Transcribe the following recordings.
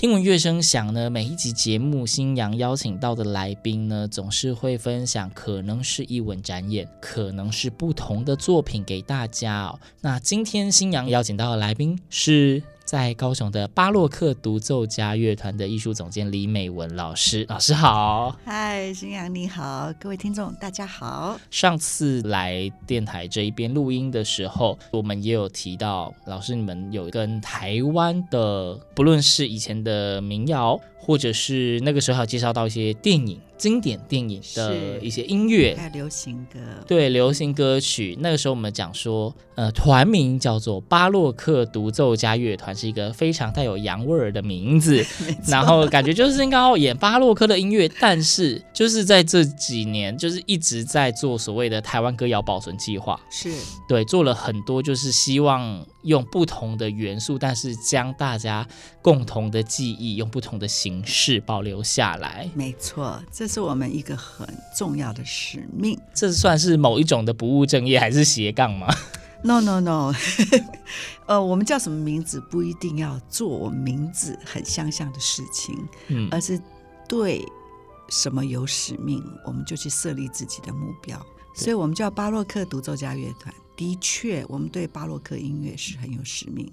听闻乐声响呢，每一集节目，新阳邀请到的来宾呢，总是会分享可能是一文展演，可能是不同的作品给大家哦。那今天新阳邀请到的来宾是在高雄的巴洛克独奏家乐团的艺术总监李美文老师，老师好。嗨，新阳你好，各位听众大家好。上次来电台这一边录音的时候，我们也有提到，老师你们有跟台湾的，不论是以前的民谣，或者是那个时候还有介绍到一些电影、经典电影的一些音乐，还有流行歌，对流行歌曲。那个时候我们讲说，呃，团名叫做巴洛克独奏家乐团，是一个非常带有洋味儿的名字。然后感觉就是应该要演巴洛克的音乐，但是就是在这几年，就是一直在做所谓的台湾歌谣保存计划，是。对，做了很多，就是希望用不同的元素，但是将大家共同的记忆用不同的形式保留下来。没错，这是我们一个很重要的使命。这算是某一种的不务正业，还是斜杠吗？No No No，呃，我们叫什么名字不一定要做我们名字很相像的事情，嗯，而是对什么有使命，我们就去设立自己的目标。所以，我们叫巴洛克独奏家乐团。的确，我们对巴洛克音乐是很有使命，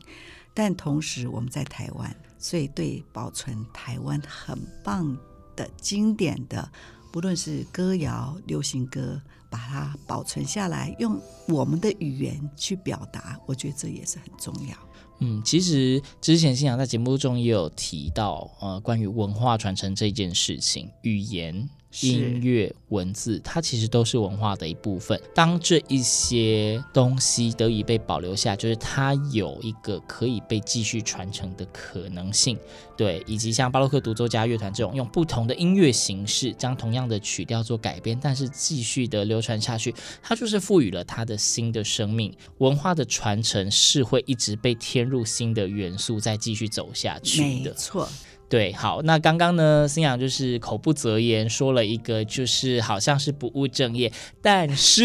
但同时我们在台湾，所以对保存台湾很棒的经典的，不论是歌谣、流行歌，把它保存下来，用我们的语言去表达，我觉得这也是很重要。嗯，其实之前星阳在节目中也有提到，呃，关于文化传承这件事情，语言、音乐、文字，它其实都是文化的一部分。当这一些东西得以被保留下，就是它有一个可以被继续传承的可能性。对，以及像巴洛克独奏家乐团这种用不同的音乐形式，将同样的曲调做改编，但是继续的流传下去，它就是赋予了它的新的生命。文化的传承是会一直被添入新的元素，再继续走下去的。没错。对，好，那刚刚呢，新阳就是口不择言说了一个，就是好像是不务正业，但是，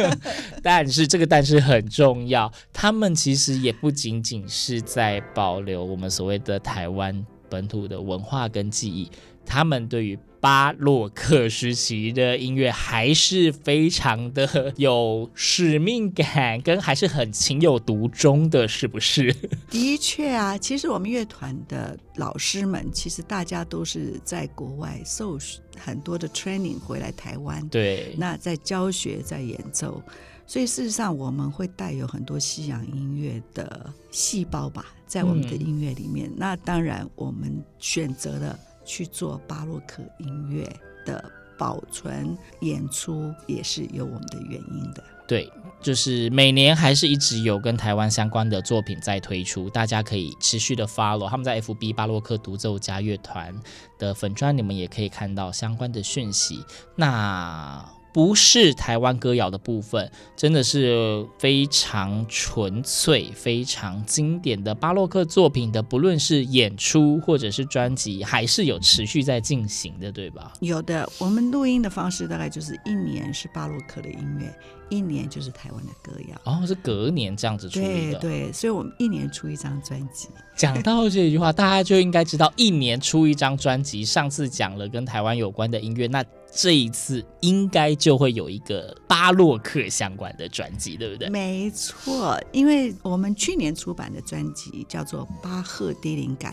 但是这个但是很重要，他们其实也不仅仅是在保留我们所谓的台湾本土的文化跟记忆，他们对于巴洛克时期的音乐还是非常的有使命感，跟还是很情有独钟的，是不是？的确啊，其实我们乐团的老师们，其实大家都是在国外受很多的 training 回来台湾，对，那在教学，在演奏，所以事实上我们会带有很多西洋音乐的细胞吧，在我们的音乐里面。嗯、那当然，我们选择了。去做巴洛克音乐的保存演出，也是有我们的原因的。对，就是每年还是一直有跟台湾相关的作品在推出，大家可以持续的 follow。他们在 FB 巴洛克独奏家乐团的粉专，你们也可以看到相关的讯息。那。不是台湾歌谣的部分，真的是非常纯粹、非常经典的巴洛克作品的，不论是演出或者是专辑，还是有持续在进行的，对吧？有的，我们录音的方式大概就是一年是巴洛克的音乐，一年就是台湾的歌谣。哦，是隔年这样子出的。对对，所以我们一年出一张专辑。讲到这句话，大家就应该知道，一年出一张专辑。上次讲了跟台湾有关的音乐，那这一次应该就会有一个巴洛克相关的专辑，对不对？没错，因为我们去年出版的专辑叫做《巴赫低灵感》，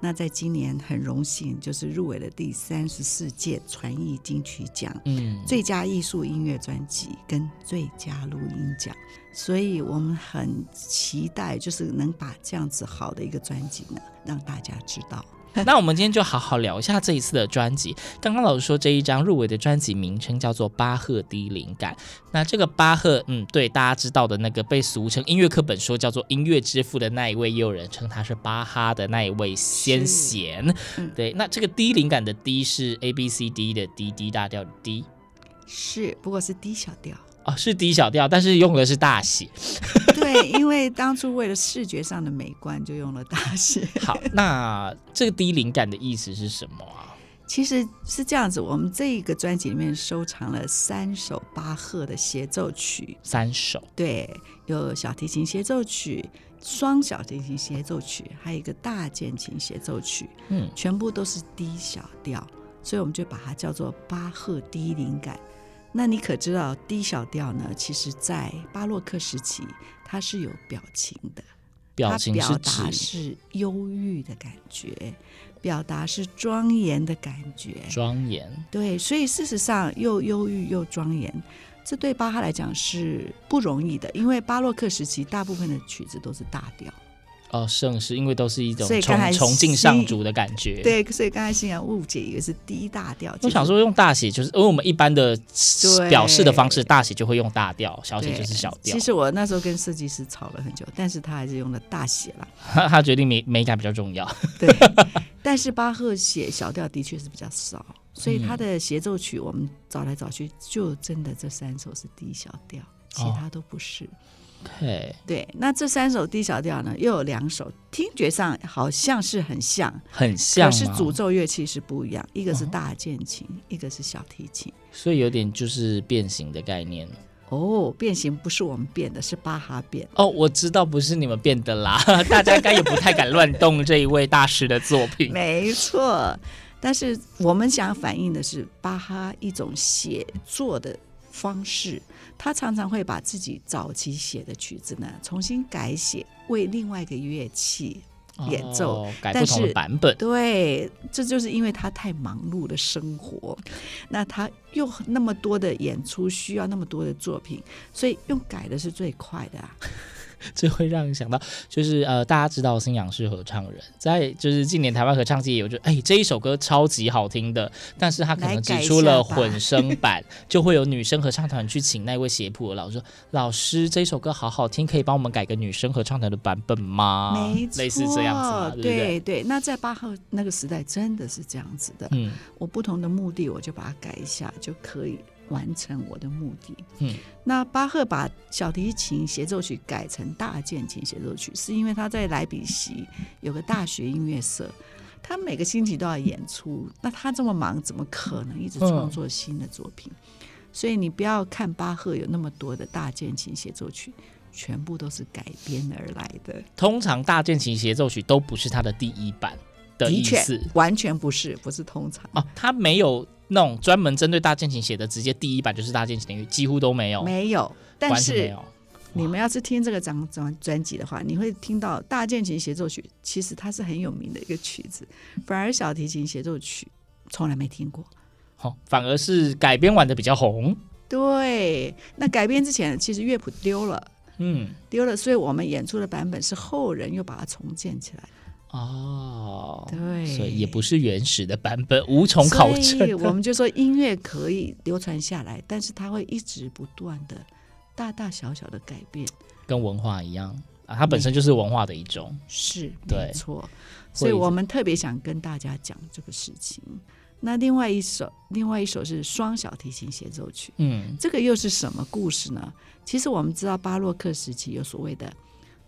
那在今年很荣幸，就是入围了第三十四届传艺金曲奖，嗯，最佳艺术音乐专辑跟最佳录音奖，所以我们很期待，就是能把这样子好的一个专辑呢，让大家知道。那我们今天就好好聊一下这一次的专辑。刚刚老师说这一张入围的专辑名称叫做《巴赫低灵感》。那这个巴赫，嗯，对，大家知道的那个被俗称音乐课本说叫做音乐之父的那一位，也有人称他是巴哈的那一位先贤。嗯、对，那这个低灵感的低是 A B C D 的 D D 大调的 D，是，不过是 D 小调。哦，是低小调，但是用的是大写。对，因为当初为了视觉上的美观，就用了大写。好，那这个低灵感的意思是什么啊？其实是这样子，我们这一个专辑里面收藏了三首巴赫的协奏曲，三首。对，有小提琴协奏曲、双小提琴协奏曲，还有一个大键琴协奏曲，嗯，全部都是低小调，所以我们就把它叫做巴赫低灵感。那你可知道，D 小调呢？其实，在巴洛克时期，它是有表情的，表情是它表达是忧郁的感觉，表达是庄严的感觉，庄严。对，所以事实上又忧郁又庄严，这对巴哈来讲是不容易的，因为巴洛克时期大部分的曲子都是大调。哦，盛世，因为都是一种崇崇敬上主的感觉。对，所以刚才欣然误解，以为是低大调。我想说用大写，就是因为我们一般的表示的方式，大写就会用大调，小写就是小调。其实我那时候跟设计师吵了很久，但是他还是用了大写了。他决定美美感比较重要。对，但是巴赫写小调的确是比较少，所以他的协奏曲我们找来找去，就真的这三首是低小调，其他都不是。哦对，那这三首 D 小调呢，又有两首听觉上好像是很像，很像，可是主奏乐器是不一样，一个是大键琴，哦、一个是小提琴，所以有点就是变形的概念。哦，变形不是我们变的，是巴哈变。哦，我知道不是你们变的啦，大家应该也不太敢乱动这一位大师的作品。没错，但是我们想反映的是巴哈一种写作的方式。他常常会把自己早期写的曲子呢重新改写，为另外一个乐器演奏，哦、改不同的版本。对，这就是因为他太忙碌的生活，那他又那么多的演出，需要那么多的作品，所以用改的是最快的啊。这会让人想到，就是呃，大家知道新阳是合唱人，在就是近年台湾合唱界有就哎这一首歌超级好听的，但是他可能只出了混 声版，就会有女生合唱团去请那位写谱的老师说，老师这一首歌好好听，可以帮我们改个女生合唱团的版本吗？没错，类似这样子嘛，对对？对对，那在巴赫那个时代真的是这样子的，嗯，我不同的目的我就把它改一下就可以。完成我的目的。嗯，那巴赫把小提琴协奏曲改成大键琴协奏曲，是因为他在莱比锡有个大学音乐社，他每个星期都要演出。那他这么忙，怎么可能一直创作新的作品？嗯、所以你不要看巴赫有那么多的大键琴协奏曲，全部都是改编而来的。通常大键琴协奏曲都不是他的第一版的意思，完全不是，不是通常哦，他没有。那种专门针对大键琴写的，直接第一版就是大键琴的，几乎都没有，没有。但是没有你们要是听这个张专专辑的话，你会听到大键琴协奏曲，其实它是很有名的一个曲子，反而小提琴协奏曲从来没听过。好、哦，反而是改编完的比较红。对，那改编之前其实乐谱丢了，嗯，丢了，所以我们演出的版本是后人又把它重建起来。哦，对，所以也不是原始的版本，无从考证。我们就说音乐可以流传下来，但是它会一直不断的大大小小的改变，跟文化一样啊，它本身就是文化的一种，是对，没错。所以我们特别想跟大家讲这个事情。那另外一首，另外一首是双小提琴协奏曲，嗯，这个又是什么故事呢？其实我们知道巴洛克时期有所谓的。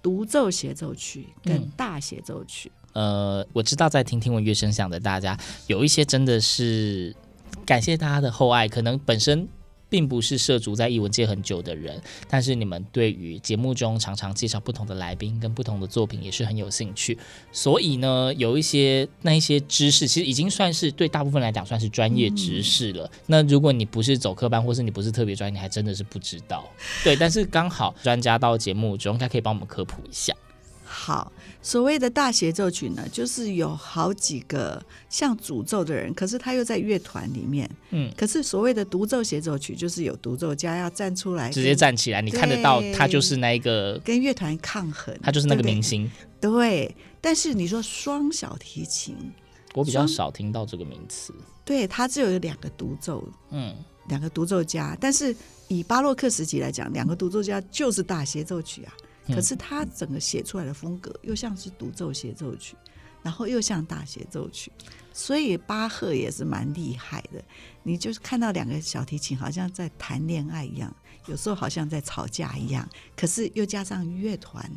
独奏协奏曲跟大协奏曲，嗯，呃，我知道在听听闻乐声响的大家，有一些真的是感谢大家的厚爱，可能本身。并不是涉足在艺文界很久的人，但是你们对于节目中常常介绍不同的来宾跟不同的作品也是很有兴趣，所以呢，有一些那一些知识，其实已经算是对大部分来讲算是专业知识了。嗯、那如果你不是走科班，或是你不是特别专业，你还真的是不知道。对，但是刚好专家到节目中，应该可以帮我们科普一下。好，所谓的大协奏曲呢，就是有好几个像主奏的人，可是他又在乐团里面。嗯，可是所谓的独奏协奏曲，就是有独奏家要站出来，直接站起来，你看得到他就是那一个跟乐团抗衡，他就是那个明星。对，对，但是你说双小提琴，我比较少听到这个名词。对，他只有两个独奏，嗯，两个独奏家。但是以巴洛克时期来讲，两个独奏家就是大协奏曲啊。可是他整个写出来的风格又像是独奏协奏曲，然后又像大协奏曲，所以巴赫也是蛮厉害的。你就是看到两个小提琴好像在谈恋爱一样，有时候好像在吵架一样，可是又加上乐团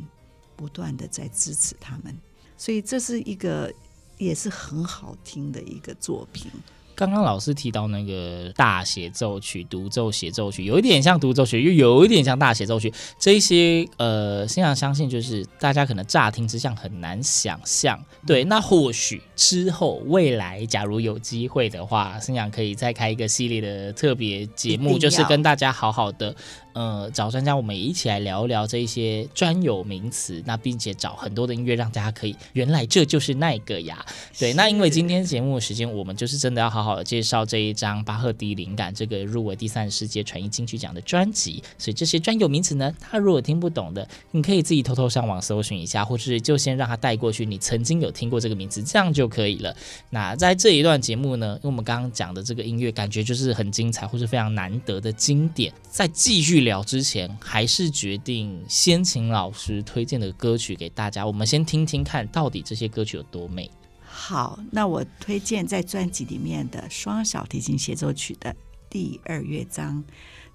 不断的在支持他们，所以这是一个也是很好听的一个作品。刚刚老师提到那个大协奏曲、独奏协奏曲，有一点像独奏曲，又有一点像大协奏曲。这一些呃，现在相信就是大家可能乍听之下很难想象。对，那或许之后未来假如有机会的话，新娘可以再开一个系列的特别节目，就是跟大家好好的。呃，找专家，我们一起来聊一聊这一些专有名词，那并且找很多的音乐，让大家可以原来这就是那个呀。对，那因为今天节目的时间，我们就是真的要好好的介绍这一张巴赫第灵感这个入围第三十届传艺金曲奖的专辑，所以这些专有名词呢，他如果听不懂的，你可以自己偷偷上网搜寻一下，或是就先让他带过去，你曾经有听过这个名字，这样就就可以了。那在这一段节目呢，因为我们刚刚讲的这个音乐，感觉就是很精彩，或是非常难得的经典，在继续。聊之前，还是决定先请老师推荐的歌曲给大家。我们先听听看，到底这些歌曲有多美。好，那我推荐在专辑里面的双小提琴协奏曲的第二乐章。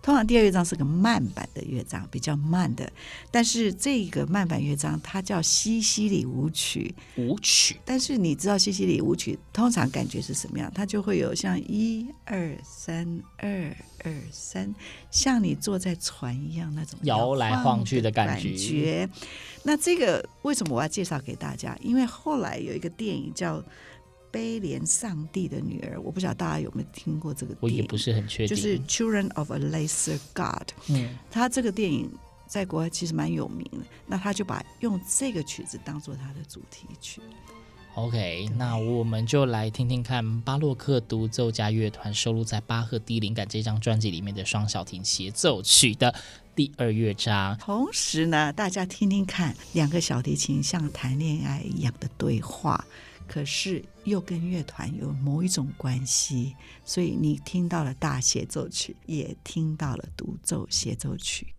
通常第二乐章是个慢版的乐章，比较慢的。但是这个慢版乐章它叫西西里舞曲，舞曲。但是你知道西西里舞曲通常感觉是什么样？它就会有像一二三二二三，像你坐在船一样那种摇来晃去的感觉。那这个为什么我要介绍给大家？因为后来有一个电影叫。悲怜上帝的女儿，我不晓得大家有没有听过这个电影，我也不是很确定。就是《Children of a Lesser God》，嗯，他这个电影在国外其实蛮有名的。那他就把用这个曲子当做他的主题曲。OK，那我们就来听听看巴洛克独奏家乐团收录在《巴赫第灵感》这张专辑里面的双小提协奏曲的第二乐章。同时呢，大家听听看，两个小提琴像谈恋爱一样的对话。可是又跟乐团有某一种关系，所以你听到了大协奏曲，也听到了独奏协奏曲。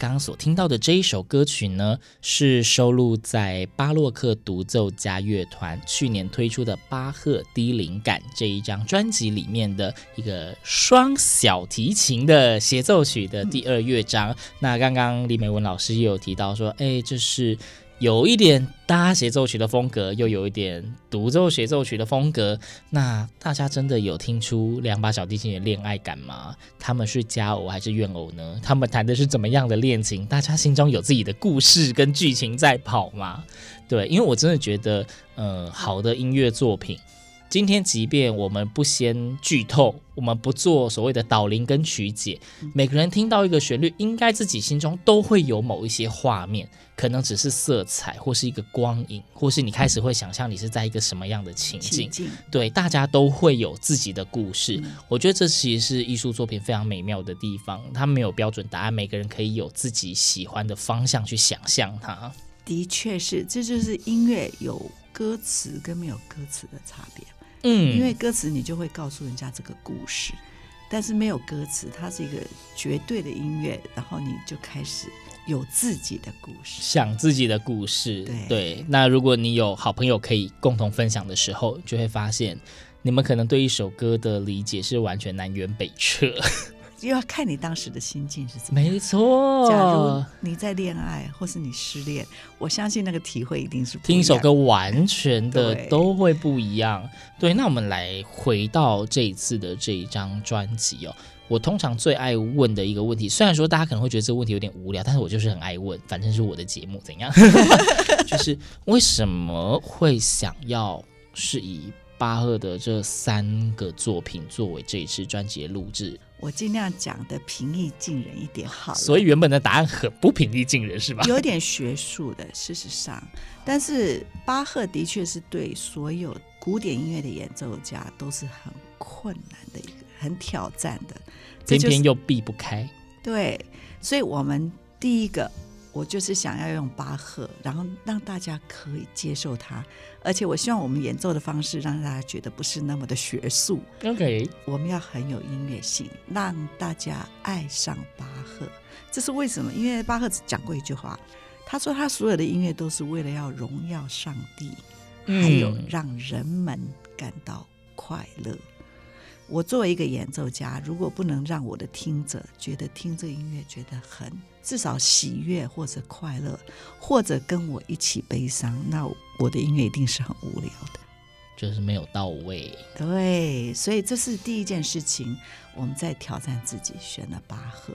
刚刚所听到的这一首歌曲呢，是收录在巴洛克独奏家乐团去年推出的《巴赫低灵感》这一张专辑里面的一个双小提琴的协奏曲的第二乐章。那刚刚李美文老师也有提到说，哎，这是。有一点搭协奏曲的风格，又有一点独奏协奏曲的风格。那大家真的有听出两把小提琴的恋爱感吗？他们是佳偶还是怨偶呢？他们谈的是怎么样的恋情？大家心中有自己的故事跟剧情在跑吗？对，因为我真的觉得，呃，好的音乐作品。今天，即便我们不先剧透，我们不做所谓的导聆跟曲解，每个人听到一个旋律，应该自己心中都会有某一些画面，可能只是色彩，或是一个光影，或是你开始会想象你是在一个什么样的情境。情境对，大家都会有自己的故事。嗯、我觉得这其实是艺术作品非常美妙的地方，它没有标准答案，每个人可以有自己喜欢的方向去想象它。的确是，这就是音乐有歌词跟没有歌词的差别。嗯，因为歌词你就会告诉人家这个故事，但是没有歌词，它是一个绝对的音乐，然后你就开始有自己的故事，想自己的故事。对，对，那如果你有好朋友可以共同分享的时候，就会发现你们可能对一首歌的理解是完全南辕北辙。又要看你当时的心境是怎么样。没错，假如你在恋爱，或是你失恋，我相信那个体会一定是不一样。听一首歌完全的都会不一样。对，那我们来回到这一次的这一张专辑哦。我通常最爱问的一个问题，虽然说大家可能会觉得这个问题有点无聊，但是我就是很爱问，反正是我的节目，怎样？就是为什么会想要是以巴赫的这三个作品作为这一次专辑的录制？我尽量讲的平易近人一点好了，所以原本的答案很不平易近人，是吧？有点学术的，事实上，但是巴赫的确是对所有古典音乐的演奏家都是很困难的一个，很挑战的，偏偏又避不开。对，所以我们第一个。我就是想要用巴赫，然后让大家可以接受他，而且我希望我们演奏的方式让大家觉得不是那么的学术。OK，我们要很有音乐性，让大家爱上巴赫。这是为什么？因为巴赫只讲过一句话，他说他所有的音乐都是为了要荣耀上帝，还有让人们感到快乐。我作为一个演奏家，如果不能让我的听者觉得听这音乐觉得很至少喜悦或者快乐，或者跟我一起悲伤，那我的音乐一定是很无聊的，就是没有到位。对，所以这是第一件事情，我们在挑战自己，选了巴赫。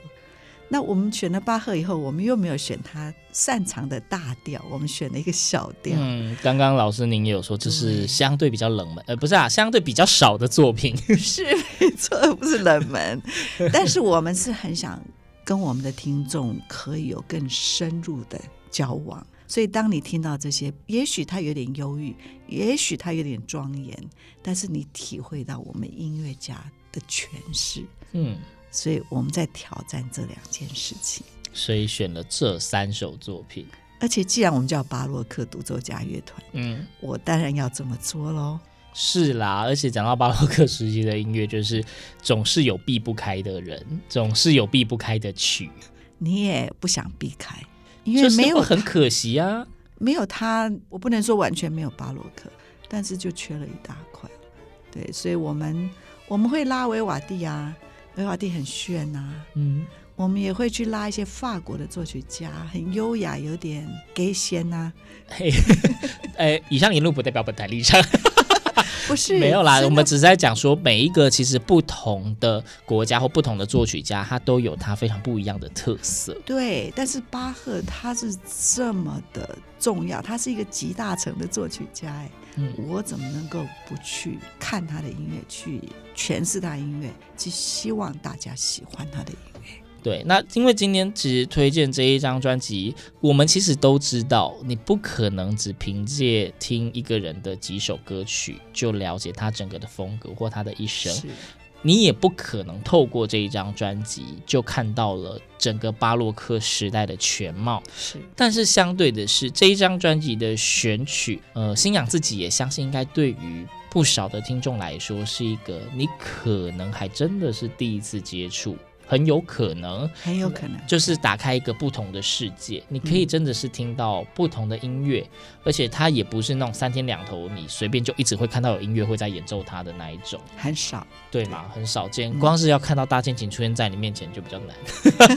那我们选了巴赫以后，我们又没有选他擅长的大调，我们选了一个小调。嗯，刚刚老师您也有说，这是相对比较冷门，呃，不是啊，相对比较少的作品。是没错，不是冷门，但是我们是很想跟我们的听众可以有更深入的交往。所以当你听到这些，也许他有点忧郁，也许他有点庄严，但是你体会到我们音乐家的诠释，嗯。所以我们在挑战这两件事情，所以选了这三首作品。而且既然我们叫巴洛克独奏家乐团，嗯，我当然要这么做喽。是啦，而且讲到巴洛克时期的音乐，就是总是有避不开的人，总是有避不开的曲。你也不想避开，因为没有很可惜啊，没有他，我不能说完全没有巴洛克，但是就缺了一大块。对，所以我们我们会拉维瓦蒂啊。维瓦蒂很炫呐、啊，嗯，我们也会去拉一些法国的作曲家，很优雅，有点给仙呐。嘿，呃，以上言论不代表本台立场，不是没有啦，我们只是在讲说每一个其实不同的国家或不同的作曲家，他都有他非常不一样的特色。对，但是巴赫他是这么的重要，他是一个集大成的作曲家，哎。嗯，我怎么能够不去看他的音乐，去诠释他的音乐，去希望大家喜欢他的音乐。对，那因为今天其实推荐这一张专辑，我们其实都知道，你不可能只凭借听一个人的几首歌曲就了解他整个的风格或他的一生。你也不可能透过这一张专辑就看到了整个巴洛克时代的全貌。是，但是相对的是，这一张专辑的选曲，呃，星洋自己也相信，应该对于不少的听众来说，是一个你可能还真的是第一次接触很有可能，很有可能就是打开一个不同的世界。你可以真的是听到不同的音乐，嗯、而且它也不是那种三天两头你随便就一直会看到有音乐会在演奏它的那一种，很少，对吗？很少见。光是要看到大键琴出现在你面前就比较难。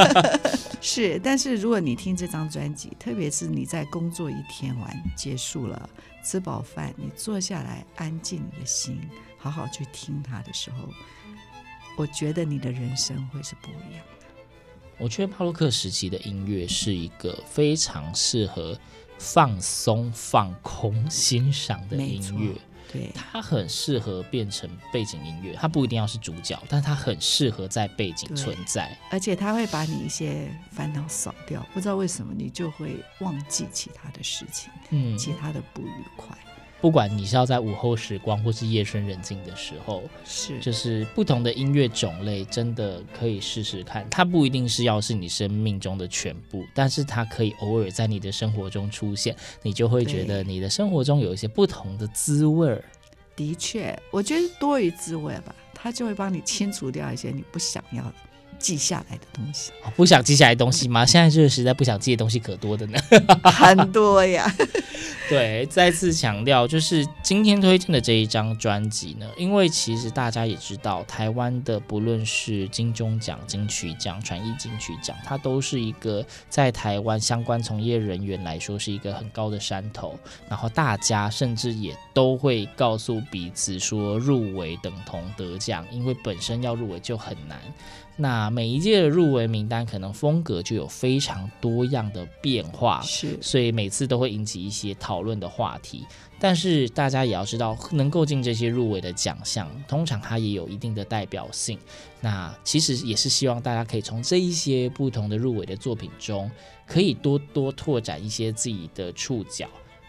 是，但是如果你听这张专辑，特别是你在工作一天完结束了，吃饱饭，你坐下来安静你的心，好好去听它的时候。我觉得你的人生会是不一样的。我觉得帕洛克时期的音乐是一个非常适合放松、放空、欣赏的音乐。对，它很适合变成背景音乐。它不一定要是主角，但它很适合在背景存在。而且它会把你一些烦恼扫掉。不知道为什么，你就会忘记其他的事情，嗯，其他的不愉快。不管你是要在午后时光，或是夜深人静的时候，是就是不同的音乐种类，真的可以试试看。它不一定是要是你生命中的全部，但是它可以偶尔在你的生活中出现，你就会觉得你的生活中有一些不同的滋味儿。的确，我觉得多于滋味吧，它就会帮你清除掉一些你不想要的。记下来的东西，不想记下来的东西吗？现在这个时代不想记的东西可多的呢，很多呀。对，再次强调，就是今天推荐的这一张专辑呢，因为其实大家也知道，台湾的不论是金钟奖、金曲奖、传艺金曲奖，它都是一个在台湾相关从业人员来说是一个很高的山头，然后大家甚至也都会告诉彼此说，入围等同得奖，因为本身要入围就很难。那每一届的入围名单可能风格就有非常多样的变化，是，所以每次都会引起一些讨论的话题。但是大家也要知道，能够进这些入围的奖项，通常它也有一定的代表性。那其实也是希望大家可以从这一些不同的入围的作品中，可以多多拓展一些自己的触角。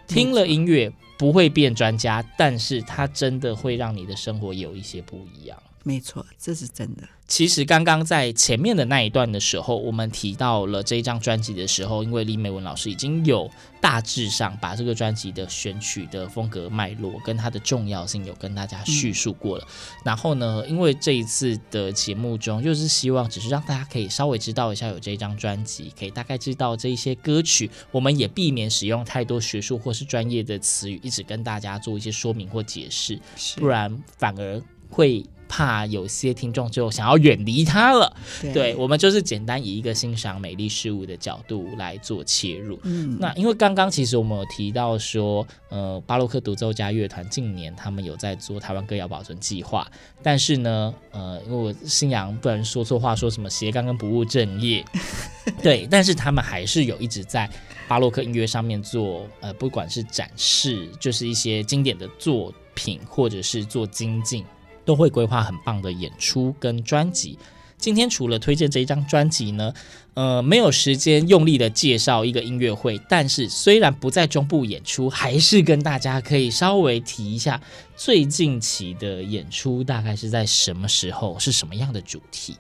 听了音乐不会变专家，但是它真的会让你的生活有一些不一样。没错，这是真的。其实刚刚在前面的那一段的时候，我们提到了这一张专辑的时候，因为李美文老师已经有大致上把这个专辑的选曲的风格脉络跟它的重要性有跟大家叙述过了。嗯、然后呢，因为这一次的节目中，就是希望只是让大家可以稍微知道一下有这一张专辑，可以大概知道这一些歌曲，我们也避免使用太多学术或是专业的词语，一直跟大家做一些说明或解释，不然反而会。怕有些听众就想要远离他了，对，对，我们就是简单以一个欣赏美丽事物的角度来做切入。嗯，那因为刚刚其实我们有提到说，呃，巴洛克独奏家乐团近年他们有在做台湾歌谣保存计划，但是呢，呃，因为我信仰不能说错话，说什么斜杠跟不务正业，对，但是他们还是有一直在巴洛克音乐上面做，呃，不管是展示，就是一些经典的作品，或者是做精进。都会规划很棒的演出跟专辑。今天除了推荐这一张专辑呢，呃，没有时间用力的介绍一个音乐会，但是虽然不在中部演出，还是跟大家可以稍微提一下最近期的演出大概是在什么时候，是什么样的主题？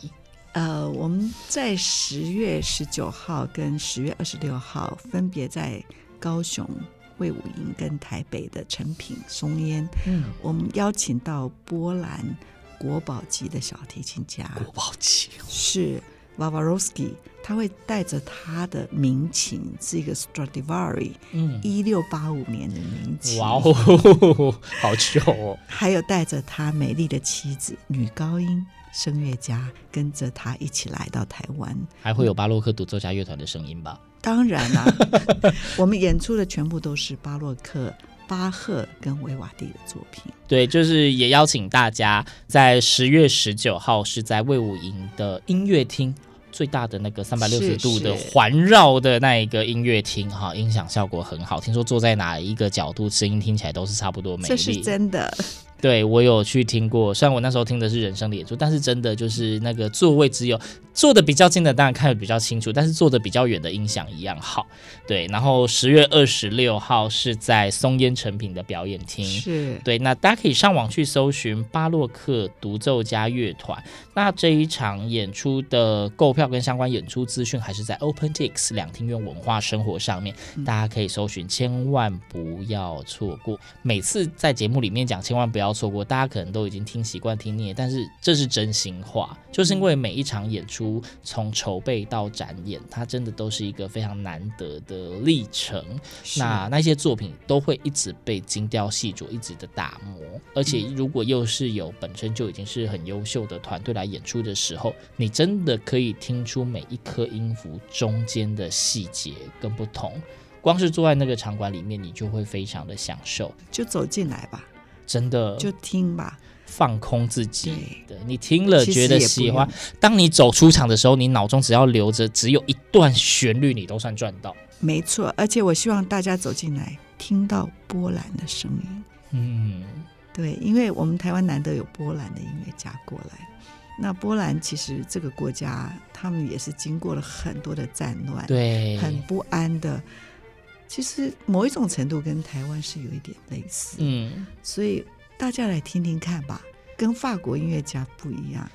呃，我们在十月十九号跟十月二十六号分别在高雄。卫武营跟台北的成品松烟，嗯，我们邀请到波兰国宝级的小提琴家，国宝级是 Wawarowski，他会带着他的名琴，是一个 Stradivari，嗯，一六八五年的名琴，哇哦，好旧哦，还有带着他美丽的妻子女高音声乐家，跟着他一起来到台湾，还会有巴洛克独奏家乐团的声音吧？当然啦，我们演出的全部都是巴洛克、巴赫跟维瓦蒂的作品。对，就是也邀请大家在十月十九号是在魏武营的音乐厅，最大的那个三百六十度的环绕的那一个音乐厅哈，音响效果很好。听说坐在哪一个角度，声音听起来都是差不多美丽。这是真的。对，我有去听过，虽然我那时候听的是人声的演出，但是真的就是那个座位只有坐的比较近的当然看的比较清楚，但是坐的比较远的音响一样好。对，然后十月二十六号是在松烟成品的表演厅，是对，那大家可以上网去搜寻巴洛克独奏家乐团。那这一场演出的购票跟相关演出资讯还是在 OpenTix 两厅院文化生活上面，大家可以搜寻，千万不要错过。每次在节目里面讲，千万不要。要错过。大家可能都已经听习惯、听腻，但是这是真心话，就是因为每一场演出从筹备到展演，它真的都是一个非常难得的历程。那那些作品都会一直被精雕细琢，一直的打磨。而且如果又是有本身就已经是很优秀的团队来演出的时候，你真的可以听出每一颗音符中间的细节跟不同。光是坐在那个场馆里面，你就会非常的享受。就走进来吧，真的就听吧，放空自己。对，你听了觉得喜欢，当你走出场的时候，你脑中只要留着只有一段旋律，你都算赚到。没错，而且我希望大家走进来听到波兰的声音。嗯，对，因为我们台湾难得有波兰的音乐家过来。那波兰其实这个国家，他们也是经过了很多的战乱，对，很不安的。其实某一种程度跟台湾是有一点类似，嗯，所以大家来听听看吧。跟法国音乐家不一样，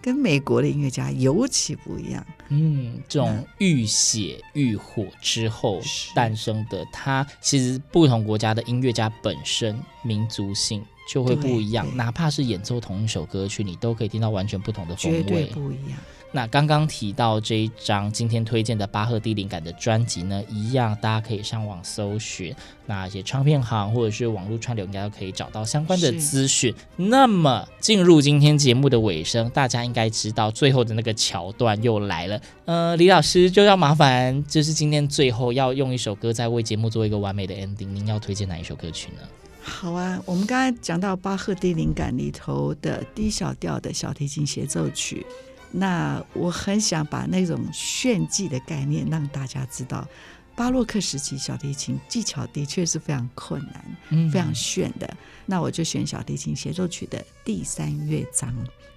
跟美国的音乐家尤其不一样。嗯，这种浴血浴火之后诞生的，它其实不同国家的音乐家本身民族性就会不一样，哪怕是演奏同一首歌曲，你都可以听到完全不同的风味，绝对不一样。那刚刚提到这一张今天推荐的巴赫低灵感的专辑呢，一样大家可以上网搜寻，那些唱片行或者是网络串流应该都可以找到相关的资讯。那么进入今天节目的尾声，大家应该知道最后的那个桥段又来了。呃，李老师就要麻烦，就是今天最后要用一首歌再为节目做一个完美的 ending，您要推荐哪一首歌曲呢？好啊，我们刚才讲到巴赫低灵感里头的 D 小调的小提琴协奏曲。那我很想把那种炫技的概念让大家知道，巴洛克时期小提琴技巧的确是非常困难，嗯，非常炫的。那我就选小提琴协奏曲的第三乐章。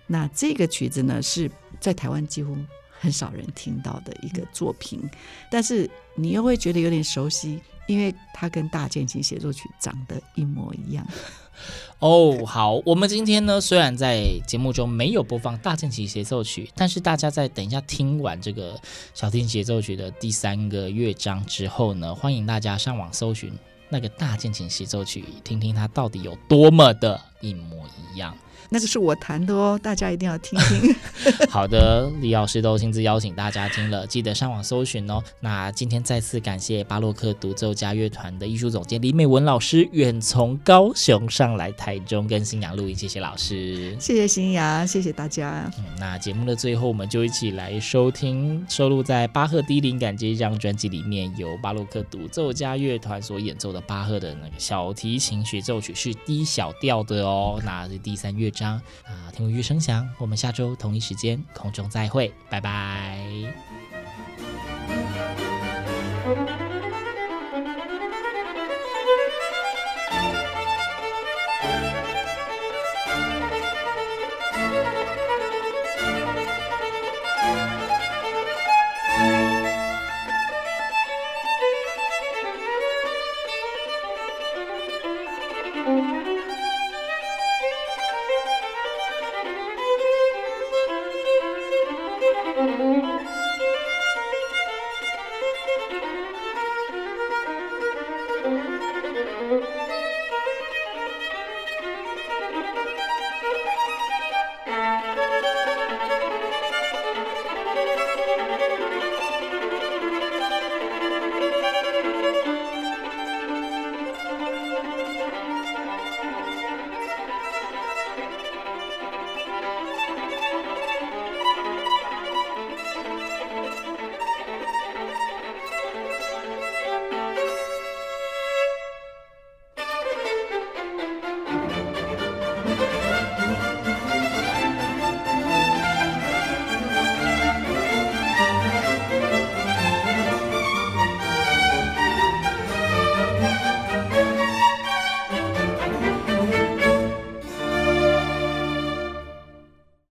那这个曲子呢，是在台湾几乎很少人听到的一个作品，但是你又会觉得有点熟悉，因为它跟大键琴协奏曲长得一模一样。哦，好，我们今天呢，虽然在节目中没有播放大键琴协奏曲，但是大家在等一下听完这个小提琴协奏曲的第三个乐章之后呢，欢迎大家上网搜寻那个大键琴协奏曲，听听它到底有多么的一模一样。那个是我弹的哦，大家一定要听听。好的，李老师都亲自邀请大家听了，记得上网搜寻哦。那今天再次感谢巴洛克独奏家乐团的艺术总监李美文老师远从高雄上来台中跟新阳录音，谢谢老师，谢谢新阳，谢谢大家。嗯，那节目的最后，我们就一起来收听收录在巴赫低灵感这一张专辑里面，由巴洛克独奏家乐团所演奏的巴赫的那个小提琴协奏曲，是低小调的哦，那是第三乐章。啊，听我乐声响，我们下周同一时间空中再会，拜拜。